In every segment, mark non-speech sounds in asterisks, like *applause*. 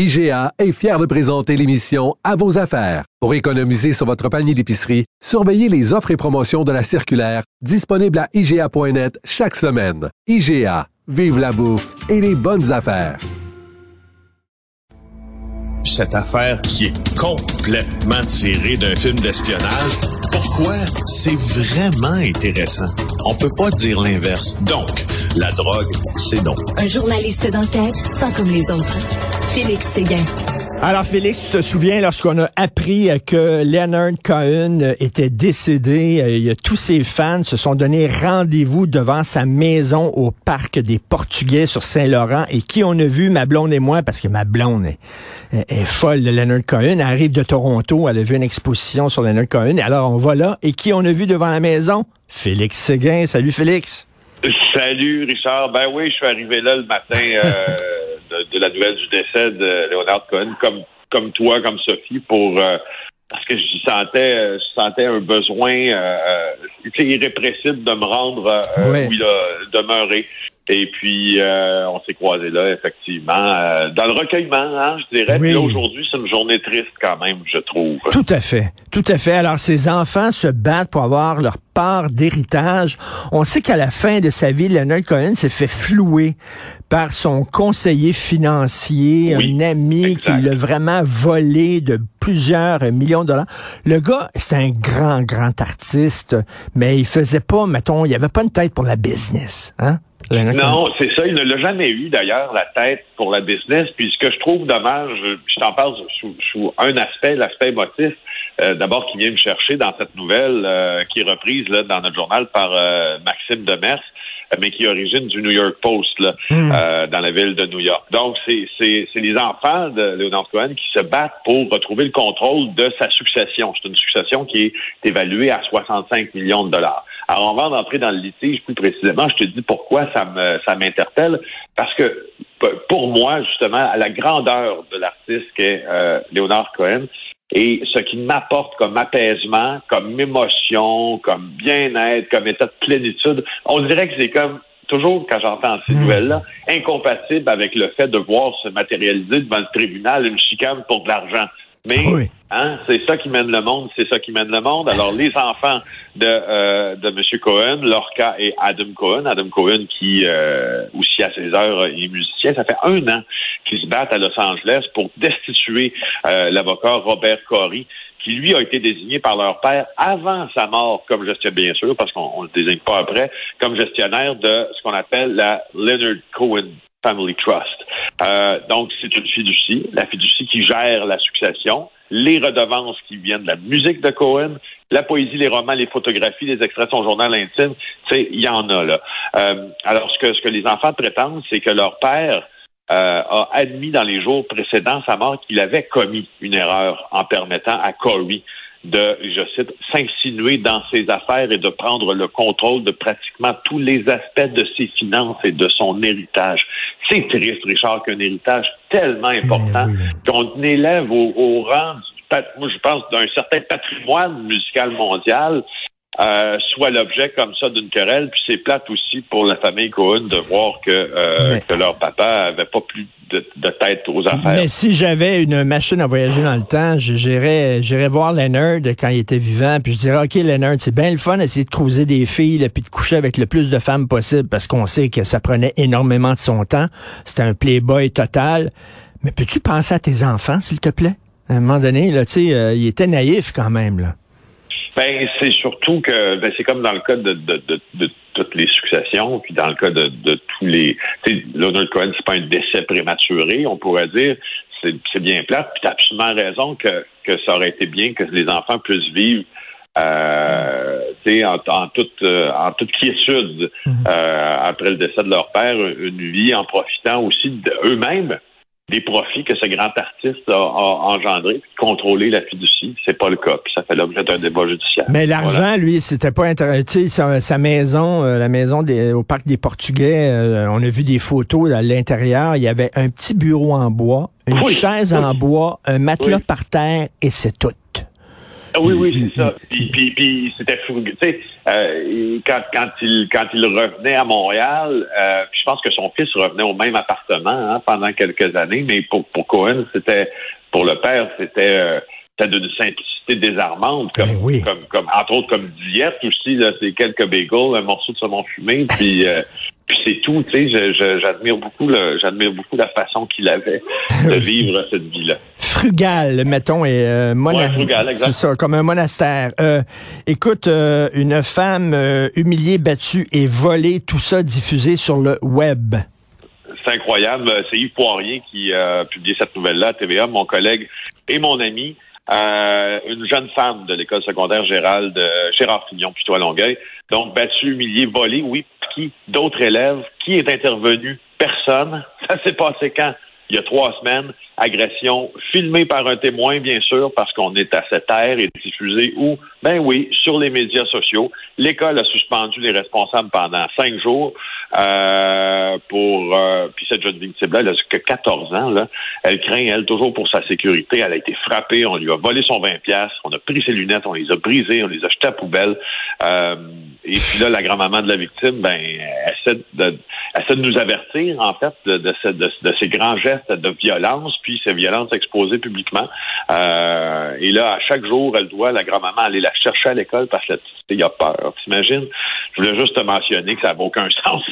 IGA est fier de présenter l'émission À vos affaires. Pour économiser sur votre panier d'épicerie, surveillez les offres et promotions de la circulaire disponible à IGA.net chaque semaine. IGA, vive la bouffe et les bonnes affaires. Cette affaire qui est complètement tirée d'un film d'espionnage, pourquoi c'est vraiment intéressant? On peut pas dire l'inverse. Donc, la drogue, c'est donc. Un journaliste d'enquête, pas comme les autres. Félix Séguin. Alors Félix, tu te souviens lorsqu'on a appris que Leonard Cohen était décédé, euh, il y a tous ses fans se sont donné rendez-vous devant sa maison au parc des Portugais sur Saint-Laurent et qui on a vu, ma blonde et moi, parce que ma blonde est, est folle de Leonard Cohen, elle arrive de Toronto, elle a vu une exposition sur Leonard Cohen, alors on va là et qui on a vu devant la maison? Félix Séguin. Salut Félix. Salut Richard. Ben oui, je suis arrivé là le matin euh, *laughs* de, la nouvelle du décès de Leonard Cohen, comme comme toi, comme Sophie, pour euh, parce que je sentais je sentais un besoin euh, irrépressible de me rendre où il a demeuré. Et puis, euh, on s'est croisés là, effectivement, euh, dans le recueillement, hein, je dirais. Oui. aujourd'hui, c'est une journée triste quand même, je trouve. Tout à fait, tout à fait. Alors, ces enfants se battent pour avoir leur part d'héritage. On sait qu'à la fin de sa vie, Leonard Cohen s'est fait flouer par son conseiller financier, un ami qui l'a vraiment volé de plusieurs millions de dollars. Le gars, c'est un grand, grand artiste, mais il faisait pas, mettons, il avait pas une tête pour la business, hein? Non, c'est ça. Il ne l'a jamais eu, d'ailleurs, la tête pour la business. Puis ce que je trouve dommage, je t'en parle sous, un aspect, l'aspect émotif, euh, d'abord qui vient me chercher dans cette nouvelle euh, qui est reprise là, dans notre journal par euh, Maxime Demers, mais qui est origine du New York Post, là, hmm. dans la ville de New York. Donc, c'est les enfants de Leonard Cohen qui se battent pour retrouver le contrôle de sa succession. C'est une succession qui est évaluée à 65 millions de dollars. Alors, avant d'entrer dans le litige plus précisément, je te dis pourquoi ça me ça m'interpelle. Parce que pour moi, justement, à la grandeur de l'artiste qu'est euh, Léonard Cohen, et ce qui m'apporte comme apaisement, comme émotion, comme bien-être, comme état de plénitude, on dirait que c'est comme toujours quand j'entends ces hmm. nouvelles-là, incompatible avec le fait de voir se matérialiser devant le tribunal une chicane pour de l'argent. Mais hein, c'est ça qui mène le monde, c'est ça qui mène le monde. Alors les enfants de euh, de M. Cohen, leur cas est Adam Cohen, Adam Cohen qui euh, aussi à ses heures est musicien. Ça fait un an qu'ils se battent à Los Angeles pour destituer euh, l'avocat Robert Corey qui lui a été désigné par leur père avant sa mort comme gestionnaire, bien sûr, parce qu'on ne le désigne pas après, comme gestionnaire de ce qu'on appelle la Leonard Cohen Family Trust. Euh, donc, c'est une fiducie, la fiducie qui gère la succession, les redevances qui viennent de la musique de Cohen, la poésie, les romans, les photographies, les extraits de son journal intime, il y en a là. Euh, alors, ce que, ce que les enfants prétendent, c'est que leur père euh, a admis dans les jours précédents sa mort qu'il avait commis une erreur en permettant à Corey de, je cite, s'insinuer dans ses affaires et de prendre le contrôle de pratiquement tous les aspects de ses finances et de son héritage. C'est triste, Richard, qu'un héritage tellement important qu'on élève au, rang, moi je pense, d'un certain patrimoine musical mondial euh, soit l'objet comme ça d'une querelle. Puis c'est plate aussi pour la famille Cohen de voir que, euh, que leur papa avait pas plus de, tête aux affaires. Mais si j'avais une machine à voyager dans le temps, j'irais j'irais voir Leonard quand il était vivant, puis je dirais OK Leonard, c'est bien le fun d'essayer de creuser des filles puis de coucher avec le plus de femmes possible parce qu'on sait que ça prenait énormément de son temps. C'était un playboy total. Mais peux-tu penser à tes enfants, s'il te plaît? À un moment donné, là, tu sais, euh, il était naïf quand même, là. Ben, c'est surtout que ben, c'est comme dans le cas de, de, de, de, toutes les successions, puis dans le cas de, de tous les. Leonard Cohen, c'est pas un décès prématuré, on pourrait dire. C'est bien plate, puis tu as absolument raison que, que ça aurait été bien que les enfants puissent vivre euh, en, en, toute euh, en toute quiétude mm-hmm. euh, après le décès de leur père, une vie en profitant aussi d'eux-mêmes des profits que ce grand artiste a, a engendré, contrôler la fiducie. C'est pas le cas, puis ça fait l'objet d'un débat judiciaire. Mais l'argent, lui, c'était pas intéressant. Sa, sa maison, euh, la maison des, au parc des Portugais, euh, on a vu des photos à l'intérieur. Il y avait un petit bureau en bois, une Oui, chaise oui. en bois, un matelas Oui. par terre, et c'est tout. Ah Oui, oui, c'est ça. Puis, puis, puis c'était fou. Tu sais, euh, quand, quand, il, quand il revenait à Montréal, euh, puis je pense que son fils revenait au même appartement hein, pendant quelques années, mais pour, pour Cohen, c'était, pour le père, c'était, euh, d'une simplicité désarmante, comme, Ben oui. comme, comme, entre autres comme diète aussi, c'est quelques bagels, un morceau de saumon fumé, puis, euh, puis c'est tout, tu sais, j'admire beaucoup, le, j'admire beaucoup la façon qu'il avait de *laughs* vivre cette vie-là. Frugal, mettons, et euh, Ouais, frugal. C'est ça, comme un monastère. Euh, écoute, euh, une femme euh, humiliée, battue et volée, tout ça diffusé sur le web. C'est incroyable. C'est Yves Poirier qui a publié cette nouvelle-là à TVA, mon collègue et mon ami. Euh, une jeune femme de l'école secondaire Gérald, de Gérard Fignon, plutôt à Longueuil. Donc, battue, humiliée, volée, oui. Qui? D'autres élèves. Qui est intervenu? Personne. Ça s'est passé quand? Il y a trois semaines. Agression filmée par un témoin, bien sûr, parce qu'on est à cette ère et diffusée où, ben oui, sur les médias sociaux. L'école a suspendu les responsables pendant cinq jours euh, pour... euh, puis cette jeune victime-là, elle a que 14 ans. Là. Elle craint, elle, toujours pour sa sécurité. Elle a été frappée, on lui a volé son 20 pièces, on a pris ses lunettes, on les a brisées, on les a jetées à poubelle. Euh, et puis là, la grand-maman de la victime, ben, essaie de, essaie de nous avertir, en fait, de, de, de- de ces grands gestes de violence, puis ces violences exposées publiquement. Euh, et là, à chaque jour, elle doit, la grand-maman, aller la chercher à l'école parce que la a peur. T'imagines? Je voulais juste te mentionner que ça n'a aucun *laughs* sens,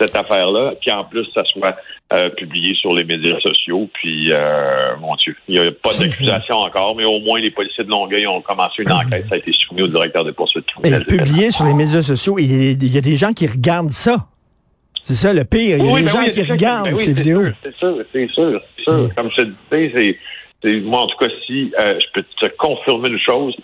cette affaire-là, puis en plus, ça soit euh, publié sur les médias sociaux. Puis, euh, mon Dieu, il n'y a pas d'accusation encore, mais au moins les policiers de Longueuil ont commencé une enquête. Ça a été soumis au directeur des poursuites criminelles. publié sur les médias sociaux, il y a des gens qui regardent ça. C'est ça le pire. Il y a Oui, des ben gens oui, qui regardent ben oui, ces vidéos. C'est sûr, c'est sûr, c'est sûr. Mm. Comme je te disais, c'est, moi, en tout cas, si euh, je peux te confirmer une chose,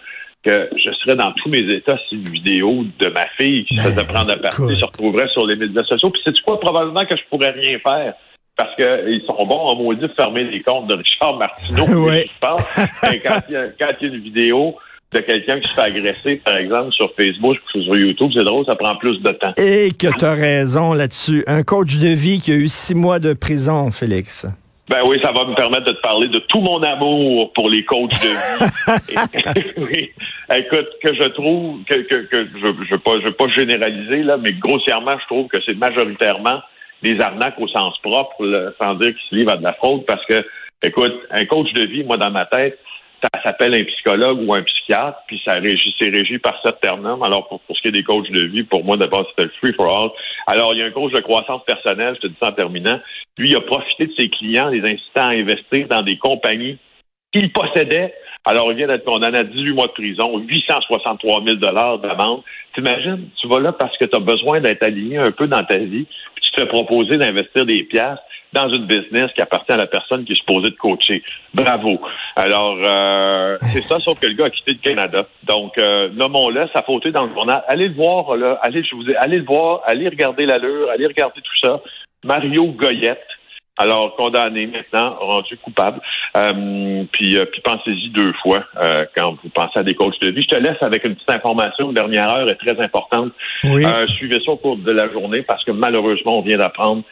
que je serais dans tous mes états si une vidéo de ma fille qui se Ben, faisait prendre à partie se retrouverait sur les médias sociaux. Puis c'est quoi, probablement que je pourrais rien faire. Parce qu'ils sont bons en maudit de fermer les comptes de Richard Martineau. *laughs* Ouais. je pense. Mais quand il y a quand il y a une vidéo de quelqu'un qui se fait agresser, par exemple, sur Facebook ou sur YouTube, c'est drôle, ça prend plus de temps. Et que tu as raison là-dessus. Un coach de vie qui a eu six mois de prison, Félix. Ben oui, ça va me permettre de te parler de tout mon amour pour les coachs de vie. *laughs* *laughs* Oui. Écoute, que je trouve que, que, que je ne veux pas, je veux pas généraliser là, mais grossièrement, je trouve que c'est majoritairement des arnaques au sens propre, là, sans dire qu'ils se livrent à de la fraude, parce que, écoute, un coach de vie, moi dans ma tête, ça s'appelle un psychologue ou un psychiatre, puis ça régit, c'est régi par cette terme Alors, pour, pour ce qui est des coachs de vie, pour moi, d'abord, c'était le free for all. Alors, il y a un coach de croissance personnelle, je te dis en terminant. Lui, il a profité de ses clients, les incitant à investir dans des compagnies qu'il possédait. Alors, il vient d'être condamné à 18 mois de prison, 863 000 d'amende. T'imagines, tu vas là parce que tu as besoin d'être aligné un peu dans ta vie, puis tu te fais proposer d'investir des piastres dans une business qui appartient à la personne qui est supposée de coacher. Bravo. Alors, euh, c'est ça, sauf que le gars a quitté le Canada. Donc, euh, nommons-le, ça fauté dans le journal. Allez le voir, là. Allez, je vous ai, allez le voir, allez regarder l'allure, allez regarder tout ça. Mario Goyette. Alors, condamné maintenant, rendu coupable. Euh, puis, euh, puis pensez-y deux fois euh, quand vous pensez à des coachs de vie. Je te laisse avec une petite information. Une dernière heure est très importante. Oui. Euh, suivez ça au cours de la journée parce que malheureusement, on vient d'apprendre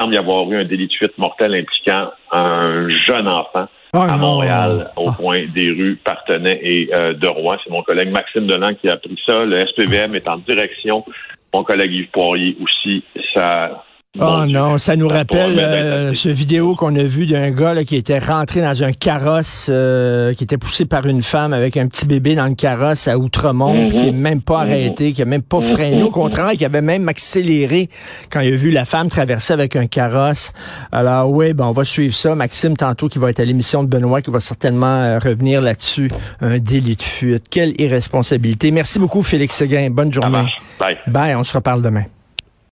semble y avoir eu un délit de fuite mortel impliquant un jeune enfant Oh à non. Montréal, au Ah. coin des rues Partenay et euh, de Rouen. C'est mon collègue Maxime Delan qui a appris ça. Le SPVM est en direction. Mon collègue Yves Poirier aussi. Ça. Oh non, ça nous Ça rappelle pourrait euh, être- ce vidéo qu'on a vu d'un gars là, qui était rentré dans un carrosse, euh, qui était poussé par une femme avec un petit bébé dans le carrosse à Outremont, puis qui est même pas arrêté, qui a même pas freiné, au contraire, qui avait même accéléré quand il a vu la femme traverser avec un carrosse. Alors oui, ben on va suivre ça. Maxime, tantôt, qui va être à l'émission de Benoît, qui va certainement euh, revenir là-dessus. Un délit de fuite. Quelle irresponsabilité. Merci beaucoup, Félix Séguin. Bonne journée. Bye. Bye, on se reparle demain.